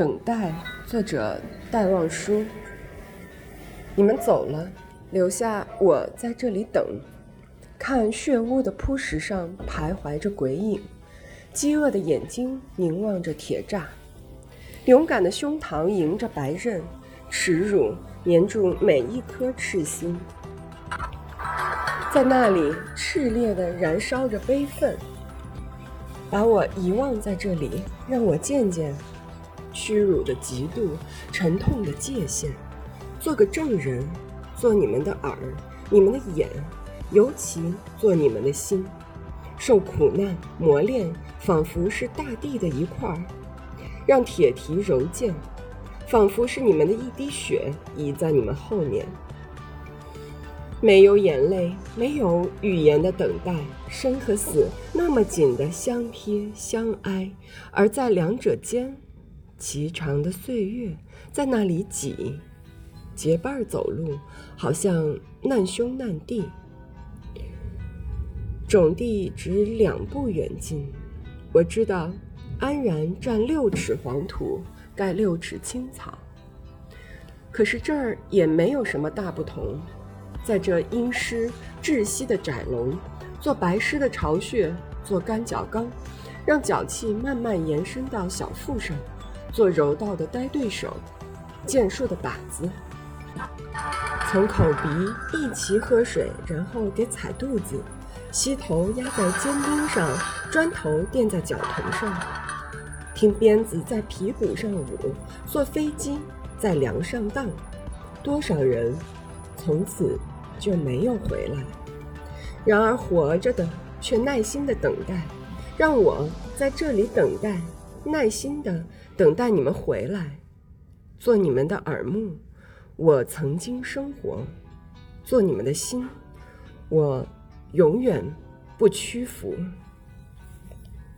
等待，作者戴望舒。你们走了，留下我在这里等，看血污的铺石上徘徊着鬼影，饥饿的眼睛凝望着铁栅，勇敢的胸膛迎着白刃，耻辱粘住每一颗赤心，在那里炽烈的燃烧着悲愤。把我遗忘在这里，让我见见。屈辱的嫉妒，沉痛的界限，做个证人，做你们的耳，你们的眼，尤其做你们的心，受苦难磨练，仿佛是大地的一块儿，让铁蹄柔健，仿佛是你们的一滴血已在你们后面。没有眼泪，没有语言的等待，生和死那么紧的相贴相挨，而在两者间。极长的岁月在那里挤，结伴走路，好像难兄难弟。种地只两步远近，我知道，安然占六尺黄土，盖六尺青草。可是这儿也没有什么大不同，在这阴湿窒息的窄笼，做白狮的巢穴，做干脚缸，让脚气慢慢延伸到小腹上。做柔道的呆对手，剑术的靶子，从口鼻一齐喝水，然后给踩肚子，膝头压在尖钉上，砖头垫在脚头上，听鞭子在皮鼓上舞，坐飞机在梁上荡，多少人从此就没有回来，然而活着的却耐心的等待，让我在这里等待。耐心的等待你们回来，做你们的耳目。我曾经生活，做你们的心。我永远不屈服。